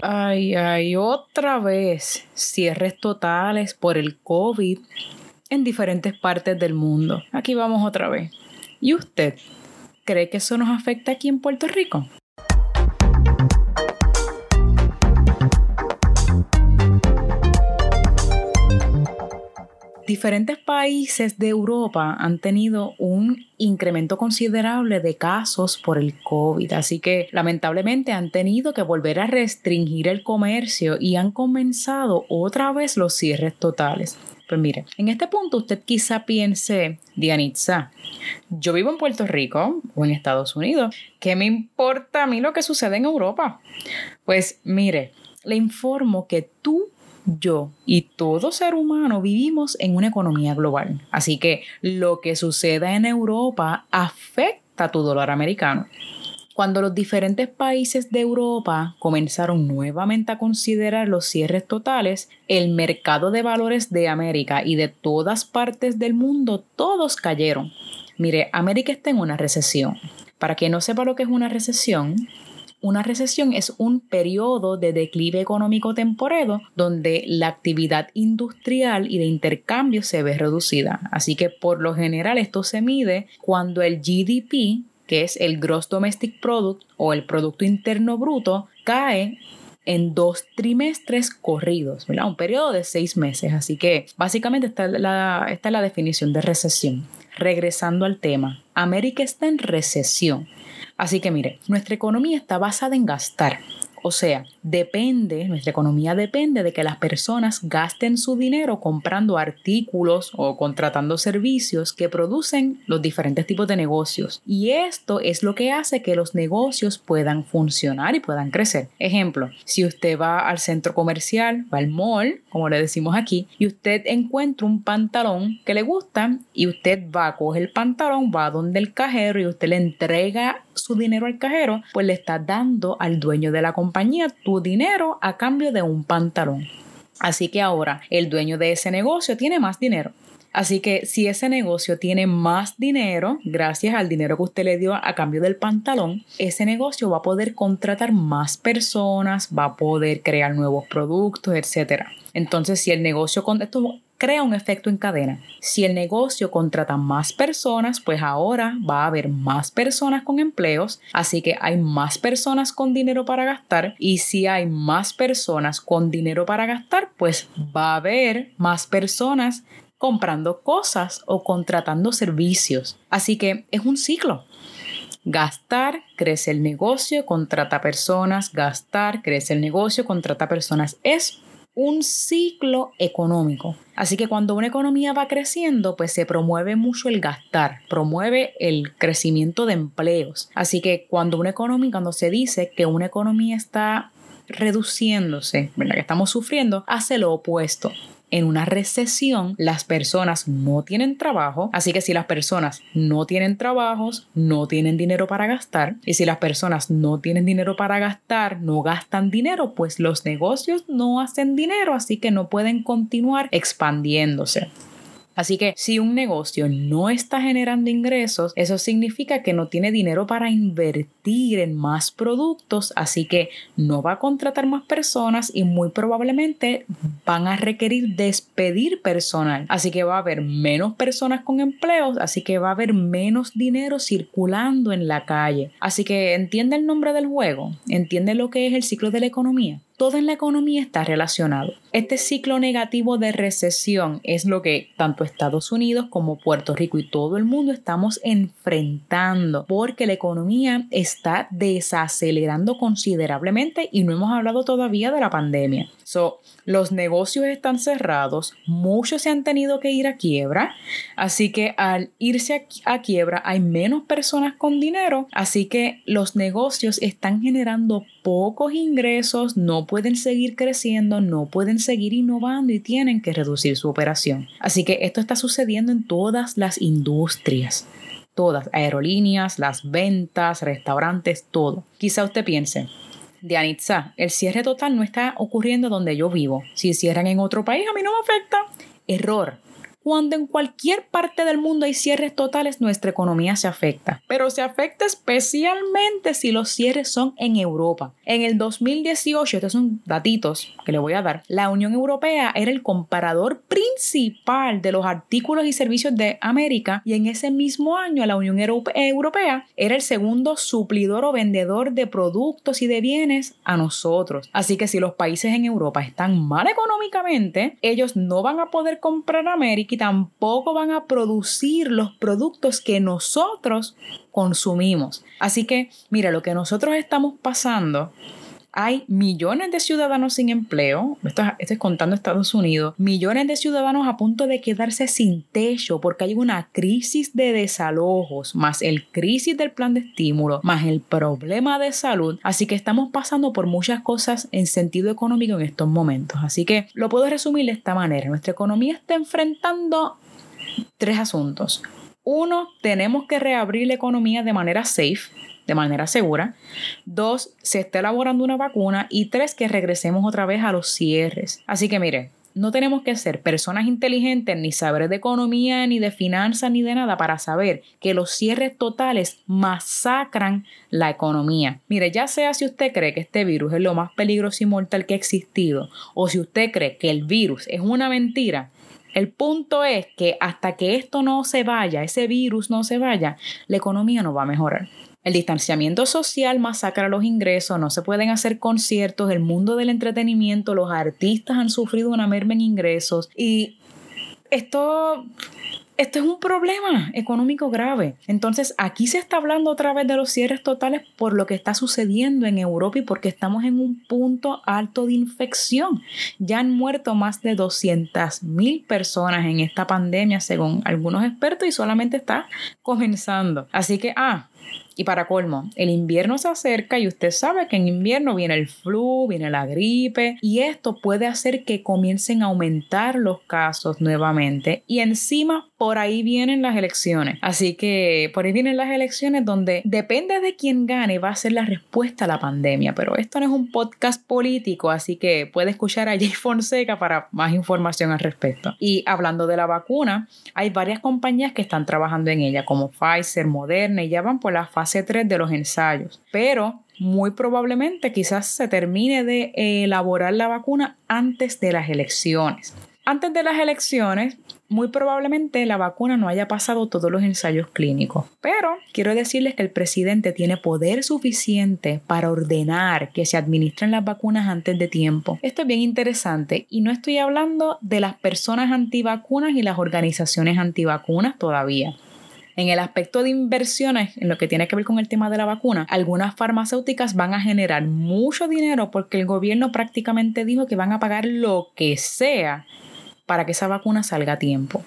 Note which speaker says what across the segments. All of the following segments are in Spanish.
Speaker 1: Ay, ay, otra vez cierres totales por el COVID en diferentes partes del mundo. Aquí vamos otra vez. ¿Y usted cree que eso nos afecta aquí en Puerto Rico? Diferentes países de Europa han tenido un incremento considerable de casos por el COVID, así que lamentablemente han tenido que volver a restringir el comercio y han comenzado otra vez los cierres totales. Pues mire, en este punto usted quizá piense, Dianitza, yo vivo en Puerto Rico o en Estados Unidos, ¿qué me importa a mí lo que sucede en Europa? Pues mire, le informo que tú yo y todo ser humano vivimos en una economía global. Así que lo que suceda en Europa afecta a tu dólar americano. Cuando los diferentes países de Europa comenzaron nuevamente a considerar los cierres totales, el mercado de valores de América y de todas partes del mundo, todos cayeron. Mire, América está en una recesión. Para quien no sepa lo que es una recesión, una recesión es un periodo de declive económico temporero donde la actividad industrial y de intercambio se ve reducida. Así que por lo general esto se mide cuando el GDP, que es el Gross Domestic Product o el Producto Interno Bruto, cae en dos trimestres corridos, un periodo de seis meses. Así que básicamente esta la, esta es la definición de recesión. Regresando al tema, América está en recesión. Así que mire, nuestra economía está basada en gastar. O sea, depende, nuestra economía depende de que las personas gasten su dinero comprando artículos o contratando servicios que producen los diferentes tipos de negocios. Y esto es lo que hace que los negocios puedan funcionar y puedan crecer. Ejemplo, si usted va al centro comercial, va al mall, como le decimos aquí, y usted encuentra un pantalón que le gusta y usted va a coger el pantalón, va donde el cajero y usted le entrega su dinero al cajero, pues le está dando al dueño de la compañía tu dinero a cambio de un pantalón. Así que ahora el dueño de ese negocio tiene más dinero. Así que si ese negocio tiene más dinero, gracias al dinero que usted le dio a cambio del pantalón, ese negocio va a poder contratar más personas, va a poder crear nuevos productos, etc. Entonces, si el negocio con esto crea un efecto en cadena. Si el negocio contrata más personas, pues ahora va a haber más personas con empleos, así que hay más personas con dinero para gastar y si hay más personas con dinero para gastar, pues va a haber más personas comprando cosas o contratando servicios. Así que es un ciclo. Gastar, crece el negocio, contrata personas, gastar, crece el negocio, contrata personas. Es un ciclo económico. Así que cuando una economía va creciendo, pues se promueve mucho el gastar, promueve el crecimiento de empleos. Así que cuando una economía, cuando se dice que una economía está reduciéndose, ¿verdad? que estamos sufriendo, hace lo opuesto en una recesión las personas no tienen trabajo, así que si las personas no tienen trabajos, no tienen dinero para gastar, y si las personas no tienen dinero para gastar, no gastan dinero, pues los negocios no hacen dinero, así que no pueden continuar expandiéndose. Así que si un negocio no está generando ingresos, eso significa que no tiene dinero para invertir en más productos, así que no va a contratar más personas y muy probablemente van a requerir despedir personal. Así que va a haber menos personas con empleos, así que va a haber menos dinero circulando en la calle. Así que entiende el nombre del juego, entiende lo que es el ciclo de la economía todo en la economía está relacionado. Este ciclo negativo de recesión es lo que tanto Estados Unidos como Puerto Rico y todo el mundo estamos enfrentando porque la economía está desacelerando considerablemente y no hemos hablado todavía de la pandemia. So, los negocios están cerrados, muchos se han tenido que ir a quiebra, así que al irse a, quiebra hay menos personas con dinero, así que los negocios están generando pocos ingresos, no pueden seguir creciendo, no pueden seguir innovando y tienen que reducir su operación. Así que esto está sucediendo en todas las industrias todas, aerolíneas, las ventas, restaurantes, todo. Quizá usted piense, Dianitza, el cierre total no está ocurriendo donde yo vivo. Si cierran en otro país, a mí no me afecta. Error. Cuando en cualquier parte del mundo hay cierres totales, nuestra economía se afecta. Pero se afecta especialmente si los cierres son en Europa. En el 2018, estos son datitos que le voy a dar, la Unión Europea era el comparador principal de los artículos y servicios de América y en ese mismo año la Unión Europea era el segundo suplidor o vendedor de productos y de bienes a nosotros. Así que si los países en Europa están mal económicamente, ellos no van a poder comprar América tampoco van a producir los productos que nosotros consumimos. Así que, mira, lo que nosotros estamos pasando hay millones de ciudadanos sin empleo, esto, es contando Estados Unidos, millones de ciudadanos a punto de quedarse sin techo porque hay una crisis de desalojos, más el crisis del plan de estímulo, más el problema de salud. Así que estamos pasando por muchas cosas en sentido económico en estos momentos. Así que lo puedo resumir de esta manera. Nuestra economía está enfrentando tres asuntos. Uno, tenemos que reabrir la economía de manera safe de manera segura. Dos, se está elaborando una vacuna. Y tres, que regresemos otra vez a los cierres. Así que mire, no tenemos que ser personas inteligentes ni saber de economía, ni de finanzas, ni de nada para saber que los cierres totales masacran la economía. Mire, ya sea si usted cree que este virus es lo más peligroso y mortal que ha existido, o si usted cree que el virus es una mentira, el punto es que hasta que esto no se vaya, ese virus no se vaya, la economía no va a mejorar. El distanciamiento social masacra los ingresos, no se pueden hacer conciertos, el mundo del entretenimiento, los artistas han sufrido una merma en ingresos y esto esto es un problema económico grave. Entonces, aquí se está hablando otra vez de los cierres totales por lo que está sucediendo en Europa y porque estamos en un punto alto de infección. Ya han muerto más de 200 mil personas en esta pandemia, según algunos expertos, y solamente está comenzando. Así que, ah, y para colmo, el invierno se acerca y usted sabe que en invierno viene el flu, viene la gripe y esto puede hacer que comiencen a aumentar los casos nuevamente y encima por ahí vienen las elecciones. Así que por ahí vienen las elecciones donde depende de quién gane va a ser la respuesta a la pandemia, pero esto no es un podcast político, así que puede escuchar a Jay Fonseca para más información al respecto. Y hablando de la vacuna, hay varias compañías que están trabajando en ella como Pfizer, Moderna y ya van por la fase fase 3 de los ensayos, pero muy probablemente quizás se termine de elaborar la vacuna antes de las elecciones. Antes de las elecciones, muy probablemente la vacuna no haya pasado todos los ensayos clínicos, pero quiero decirles que el presidente tiene poder suficiente para ordenar que se administren las vacunas antes de tiempo. Esto es bien interesante y no estoy hablando de las personas antivacunas y las organizaciones antivacunas todavía. En el aspecto de inversiones, en lo que tiene que ver con el tema de la vacuna, algunas farmacéuticas van a generar mucho dinero porque el gobierno prácticamente dijo que van a pagar lo que sea para que esa vacuna salga a tiempo.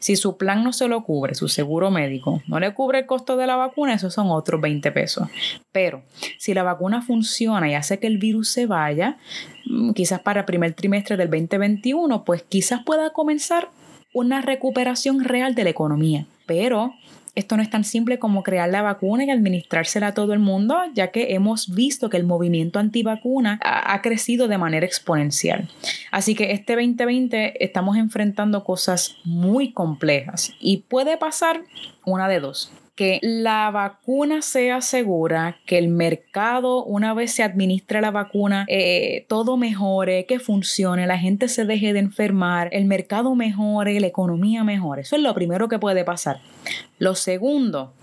Speaker 1: Si su plan no se lo cubre, su seguro médico no le cubre el costo de la vacuna, esos son otros 20 pesos. Pero si la vacuna funciona y hace que el virus se vaya, mm, quizás para el primer trimestre del 2021, pues quizás pueda comenzar una recuperación real de la economía. Pero esto no es tan simple como crear la vacuna y administrársela a todo el mundo, ya que hemos visto que el movimiento antivacuna ha, ha crecido de manera exponencial. Así que este 2020 estamos enfrentando cosas muy complejas y puede pasar una de dos que la vacuna sea segura, que el mercado, una vez se administre la vacuna, eh, todo mejore, que funcione, la gente se deje de enfermar, el mercado mejore, la economía mejore. Eso es lo primero que puede pasar. Lo segundo,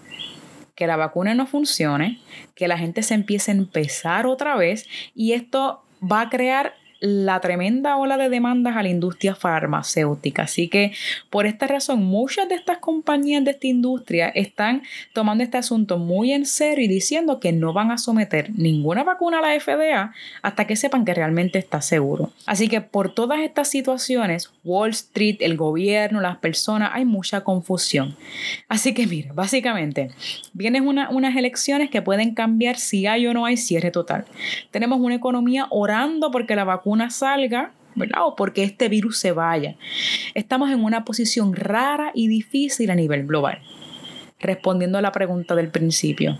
Speaker 1: que la vacuna no funcione, que la gente se empiece a empezar otra vez y esto va a crear la tremenda ola de demandas a la industria farmacéutica. Así que por esta razón muchas de estas compañías de esta industria están tomando este asunto muy en serio y diciendo que no van a someter ninguna vacuna a la FDA hasta que sepan que realmente está seguro. Así que por todas estas situaciones, Wall Street, el gobierno, las personas, hay mucha confusión. Así que mira, básicamente, vienen unas elecciones que pueden cambiar si hay o no hay cierre total. Tenemos una economía orando porque la vacuna una salga, ¿verdad? O porque este virus se vaya. Estamos en una posición rara y difícil a nivel global. Respondiendo a la pregunta del principio,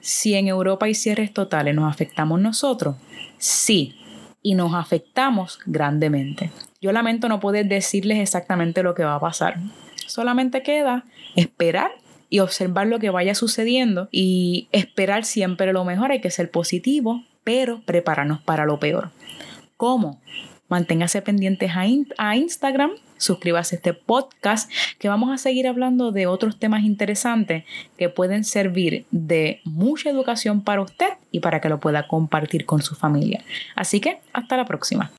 Speaker 1: si en Europa hay cierres totales, ¿nos afectamos nosotros? Sí, y nos afectamos grandemente. Yo lamento no poder decirles exactamente lo que va a pasar. Solamente queda esperar y observar lo que vaya sucediendo y esperar siempre lo mejor. Hay que ser positivo, pero prepararnos para lo peor. ¿Cómo? Manténgase pendientes a, Instagram, suscríbase a este podcast, que vamos a seguir hablando de otros temas interesantes que pueden servir de mucha educación para usted y para que lo pueda compartir con su familia. Así que hasta la próxima.